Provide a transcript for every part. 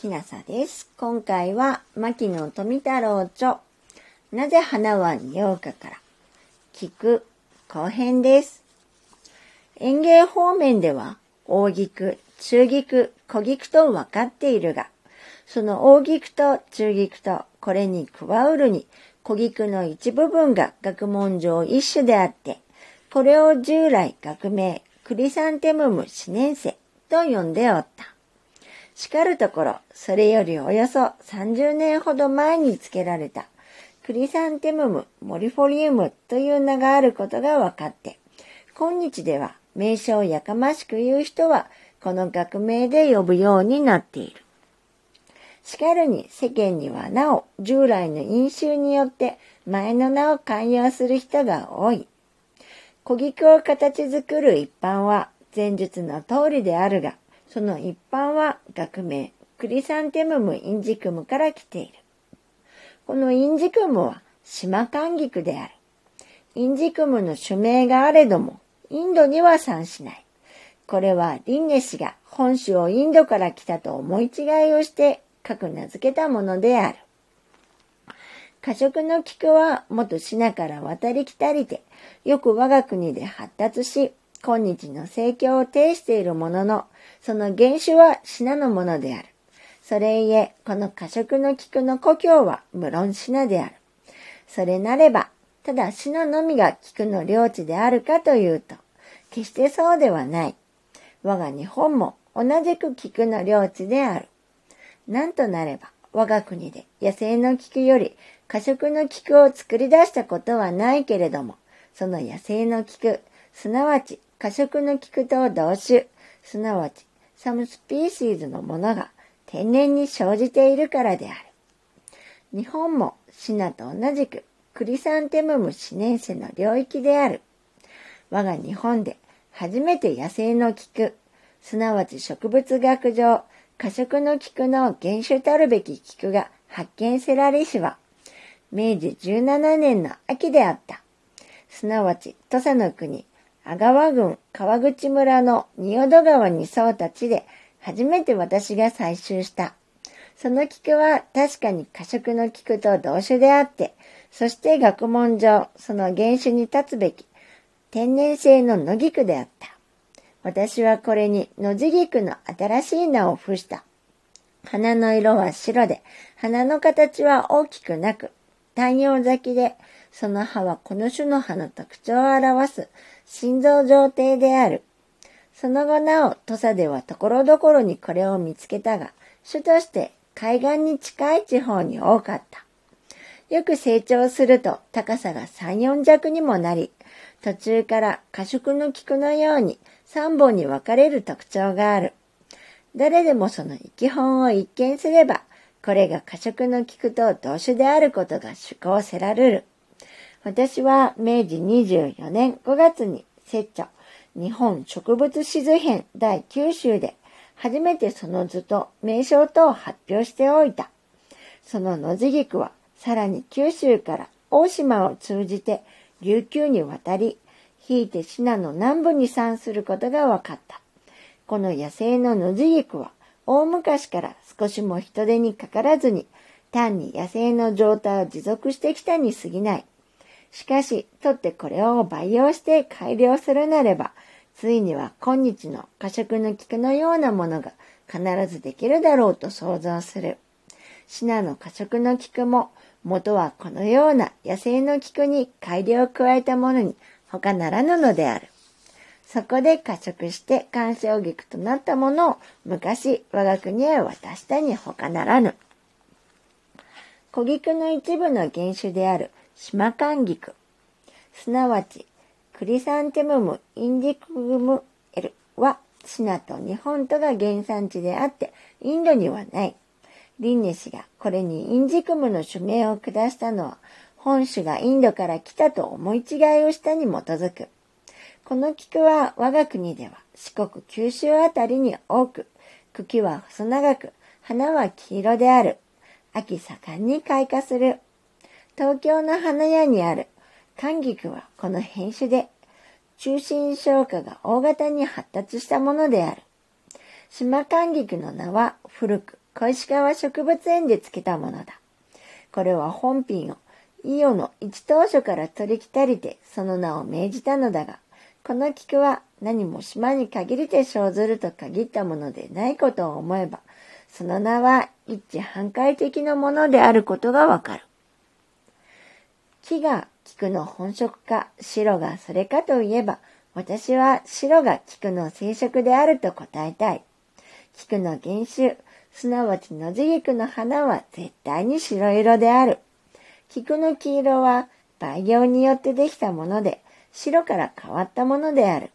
きなさです。今回は、牧野富太郎著、なぜ花は匂うかから、聞く後編です。園芸方面では、大菊、中菊、小菊と分かっているが、その大菊と中菊とこれに加わるに、小菊の一部分が学問上一種であって、これを従来学名、クリサンテムム四年生と呼んでおった。しかるところ、それよりおよそ30年ほど前に付けられたクリサンテムムモリフォリウムという名があることが分かって、今日では名称をやかましく言う人はこの学名で呼ぶようになっている。しかるに世間にはなお従来の因習によって前の名を寛容する人が多い。小菊を形作る一般は前述の通りであるが、その一般は学名クリサンテムムインジクムから来ている。このインジクムは島寒菊である。インジクムの種名があれども、インドには産しない。これはリンネ氏が本種をインドから来たと思い違いをして各名付けたものである。過食の菊は元シナから渡り来たりて、よく我が国で発達し、今日の盛況を呈しているものの、その原種はシナのものである。それゆえ、この過食の菊の故郷は無論シナである。それなれば、ただシナのみが菊の領地であるかというと、決してそうではない。我が日本も同じく菊の領地である。なんとなれば、我が国で野生の菊より過食の菊を作り出したことはないけれども、その野生の菊、すなわち過食の菊と同種、すなわちサムスピーシーズのものが天然に生じているからである。日本もシナと同じくクリサンテムムシネンセの領域である。我が日本で初めて野生の菊、すなわち植物学上、過食の菊の原種たるべき菊が発見せられしは、明治17年の秋であった。すなわち、土佐の国、阿川郡川口村の仁淀川に沿った地で、初めて私が採集した。その菊は確かに過食の菊と同種であって、そして学問上、その原種に立つべき、天然性の野菊であった。私はこれに野地菊の新しい名を付した。花の色は白で、花の形は大きくなく、太陽咲きで、その葉はこの種の葉の特徴を表す心臓状態である。その後なお、土佐ではところどころにこれを見つけたが、種として海岸に近い地方に多かった。よく成長すると高さが3、4弱にもなり、途中から過食の菊のように3本に分かれる特徴がある。誰でもその生き本を一見すれば、これが過食の菊と同種であることが主向せられる。私は明治24年5月に摂著日本植物志図編第9集で初めてその図と名称とを発表しておいた。その野地菊はさらに九州から大島を通じて琉球に渡り、ひいて信濃南部に産することが分かった。この野生の野地菊は大昔から少しも人手にかからずに単に野生の状態を持続してきたに過ぎない。しかし、取ってこれを培養して改良するなれば、ついには今日の過食の菊のようなものが必ずできるだろうと想像する。シナの過食の菊も、元はこのような野生の菊に改良を加えたものに他ならぬのである。そこで過食して鑑賞菊となったものを昔我が国へ渡したに他ならぬ。小菊の一部の原種である島寒菊、すなわちクリサンテムムインディクムエルはシナと日本とが原産地であってインドにはない。リンネ氏がこれにインジクムの署名を下したのは本種がインドから来たと思い違いをしたに基づく。この菊は我が国では四国九州あたりに多く、茎は細長く、花は黄色である。秋盛んに開花する。東京の花屋にある寒菊はこの変種で、中心消化が大型に発達したものである。島寒菊の名は古く小石川植物園でつけたものだ。これは本品を伊予の一当初から取り来たりてその名を命じたのだが、この菊は何も島に限りて生ずると限ったものでないことを思えば、その名は一致反対的なものであることがわかる。木が菊の本色か白がそれかといえば、私は白が菊の生殖であると答えたい。菊の原種、すなわち野地菊の花は絶対に白色である。菊の黄色は培養によってできたもので、白から変わったものである。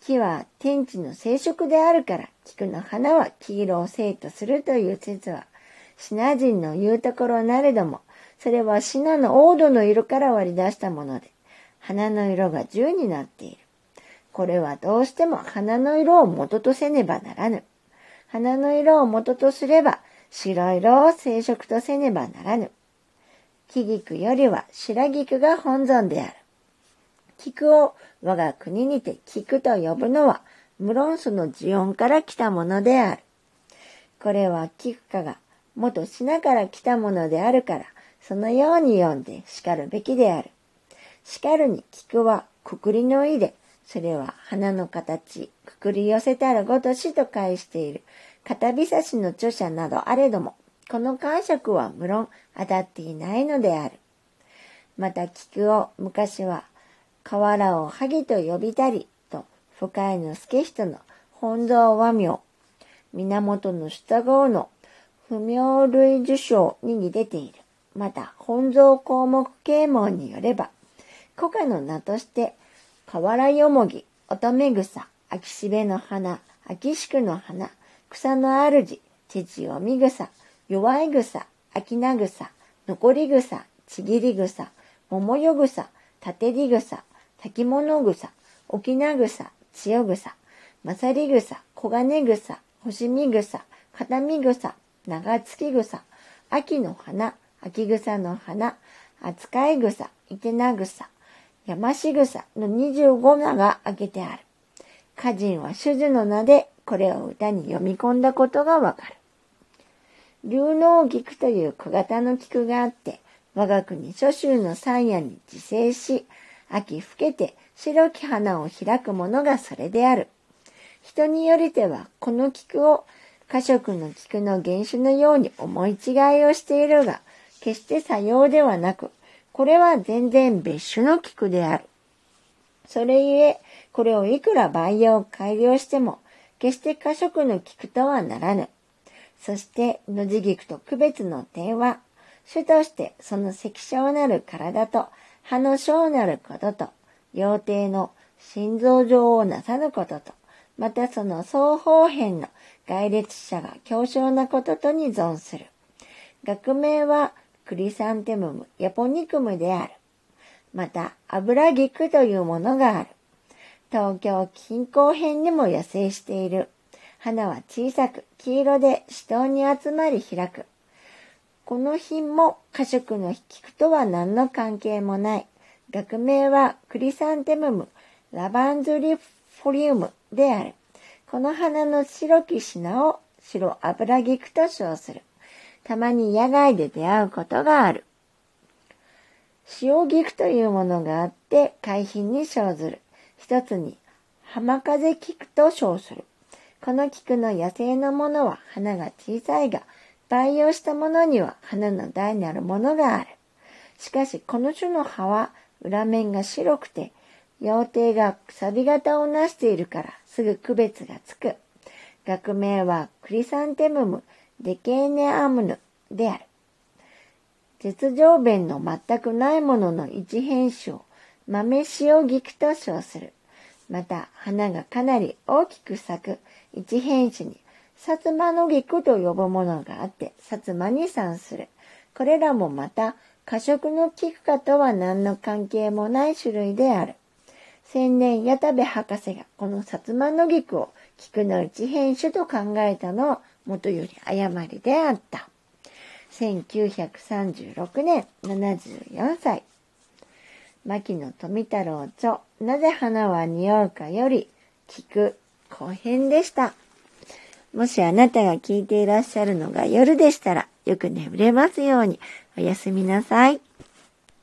木は天地の生殖であるから、菊の花は黄色を生とするという説は、シナ人の言うところなれども、それはシナの黄土の色から割り出したもので、花の色が十になっている。これはどうしても花の色を元とせねばならぬ。花の色を元とすれば、白色を生殖とせねばならぬ。木菊よりは白菊が本尊である。菊を我が国にて菊と呼ぶのは、無論その字音から来たものである。これは菊花が元品から来たものであるから、そのように読んで叱るべきである。叱るに菊はくくりの意で、それは花の形、くくり寄せたらごとしと返している、片びさしの著者などあれども、この解釈は無論当たっていないのである。また菊を昔は河原を萩と呼びたりと深井の助人の本草和名、源の下号の不明類受賞に出ている。また、本草項目啓問によれば、古家の名として、河原よもぎ、乙女草、秋しべの花、秋宿の花、草の主、父読み草、弱い草、秋名草、残り草、ちぎり草、桃よ草、立り草、滝物草、沖縄草、千代草、まさり草、黄金草、星見草、片見草、長月草、秋の花、秋草の花、扱い草、いてな草、山し草の25名が挙げてある。歌人は主樹の名でこれを歌に読み込んだことがわかる。流能菊という小型の菊があって、我が国諸州の山野に自生し、秋更けて白き花を開くものがそれである。人によりてはこの菊を家色の菊の原種のように思い違いをしているが、決して作用ではなく、これは全然別種の菊である。それゆえ、これをいくら培養改良しても、決して家色の菊とはならぬ。そして、野地菊と区別の点は、主としてその赤小なる体と葉の小なることと、幼帝の心臓上をなさぬことと、またその双方辺の外列者が強小なこととに存する。学名はクリサンテムム、ヤポニクムである。また、油菊というものがある。東京近郊辺にも野生している。花は小さく黄色で死闘に集まり開く。この品も過食の菊とは何の関係もない。学名はクリサンテムム、ラバンズリフォリウムである。この花の白き品を白油菊と称する。たまに野外で出会うことがある。塩菊というものがあって海浜に生ずる。一つに浜風菊と称する。この菊の野生のものは花が小さいが培養したものには花の台にあるものがある。しかし、この種の葉は裏面が白くて、幼帝が錆型をなしているからすぐ区別がつく。学名はクリサンテムム・デケーネアムヌである。絶上弁の全くないものの一変種を豆塩菊と称する。また、花がかなり大きく咲く一変種に薩摩の菊と呼ぶものがあって、薩摩に産する。これらもまた、過食の菊花とは何の関係もない種類である。千年矢田部博士がこの薩摩の菊を菊の一変種と考えたのは元より誤りであった。1936年74歳。牧野富太郎著、なぜ花は匂うかより、菊後編でした。もしあなたが聞いていらっしゃるのが夜でしたら、よく眠れますように、おやすみなさい。